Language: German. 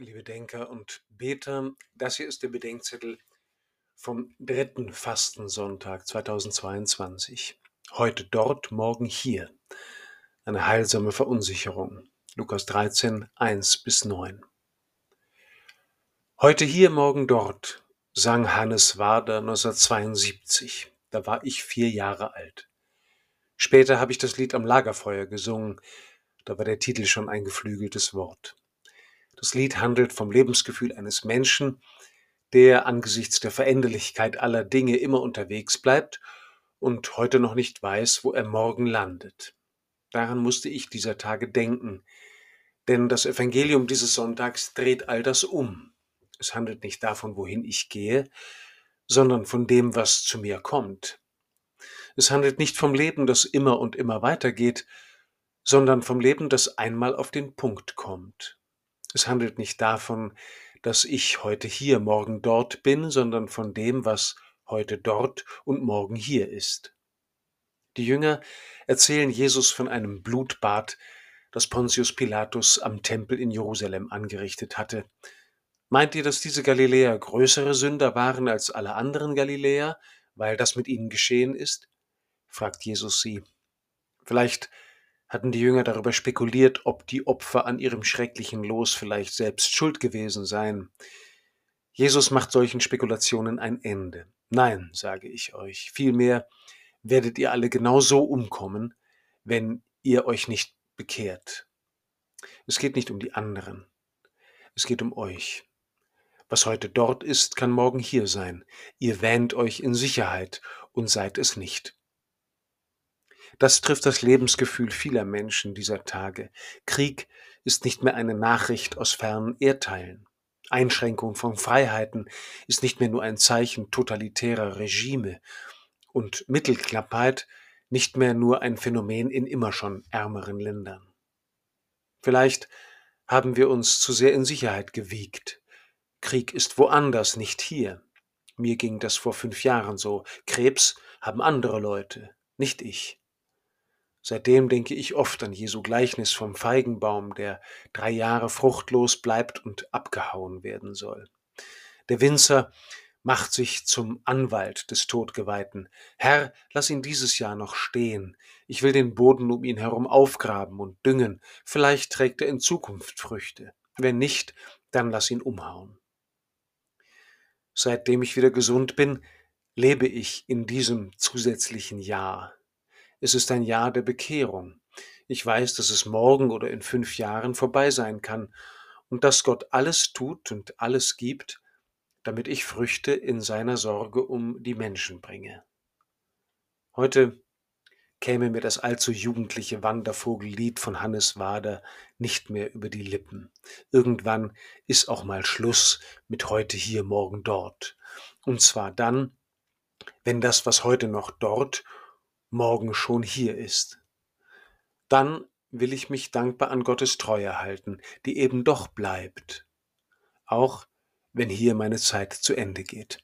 Liebe Denker und Beter, das hier ist der Bedenkzettel vom dritten Fastensonntag 2022. Heute dort, morgen hier. Eine heilsame Verunsicherung. Lukas 13, 1 bis 9. Heute hier, morgen dort, sang Hannes Wader 1972. Da war ich vier Jahre alt. Später habe ich das Lied am Lagerfeuer gesungen. Da war der Titel schon ein geflügeltes Wort. Das Lied handelt vom Lebensgefühl eines Menschen, der angesichts der Veränderlichkeit aller Dinge immer unterwegs bleibt und heute noch nicht weiß, wo er morgen landet. Daran musste ich dieser Tage denken, denn das Evangelium dieses Sonntags dreht all das um. Es handelt nicht davon, wohin ich gehe, sondern von dem, was zu mir kommt. Es handelt nicht vom Leben, das immer und immer weitergeht, sondern vom Leben, das einmal auf den Punkt kommt. Es handelt nicht davon, dass ich heute hier, morgen dort bin, sondern von dem, was heute dort und morgen hier ist. Die Jünger erzählen Jesus von einem Blutbad, das Pontius Pilatus am Tempel in Jerusalem angerichtet hatte. Meint ihr, dass diese Galiläer größere Sünder waren als alle anderen Galiläer, weil das mit ihnen geschehen ist? fragt Jesus sie. Vielleicht hatten die Jünger darüber spekuliert, ob die Opfer an ihrem schrecklichen Los vielleicht selbst schuld gewesen seien. Jesus macht solchen Spekulationen ein Ende. Nein, sage ich euch, vielmehr werdet ihr alle genauso umkommen, wenn ihr euch nicht bekehrt. Es geht nicht um die anderen, es geht um euch. Was heute dort ist, kann morgen hier sein. Ihr wähnt euch in Sicherheit und seid es nicht. Das trifft das Lebensgefühl vieler Menschen dieser Tage. Krieg ist nicht mehr eine Nachricht aus fernen Erdteilen. Einschränkung von Freiheiten ist nicht mehr nur ein Zeichen totalitärer Regime und Mittelknappheit nicht mehr nur ein Phänomen in immer schon ärmeren Ländern. Vielleicht haben wir uns zu sehr in Sicherheit gewiegt. Krieg ist woanders, nicht hier. Mir ging das vor fünf Jahren so. Krebs haben andere Leute, nicht ich. Seitdem denke ich oft an Jesu Gleichnis vom Feigenbaum, der drei Jahre fruchtlos bleibt und abgehauen werden soll. Der Winzer macht sich zum Anwalt des Todgeweihten. Herr, lass ihn dieses Jahr noch stehen. Ich will den Boden um ihn herum aufgraben und düngen. Vielleicht trägt er in Zukunft Früchte. Wenn nicht, dann lass ihn umhauen. Seitdem ich wieder gesund bin, lebe ich in diesem zusätzlichen Jahr. Es ist ein Jahr der Bekehrung. Ich weiß, dass es morgen oder in fünf Jahren vorbei sein kann und dass Gott alles tut und alles gibt, damit ich Früchte in seiner Sorge um die Menschen bringe. Heute käme mir das allzu jugendliche Wandervogellied von Hannes Wader nicht mehr über die Lippen. Irgendwann ist auch mal Schluss mit heute hier, morgen dort. Und zwar dann, wenn das, was heute noch dort morgen schon hier ist. Dann will ich mich dankbar an Gottes Treue halten, die eben doch bleibt, auch wenn hier meine Zeit zu Ende geht.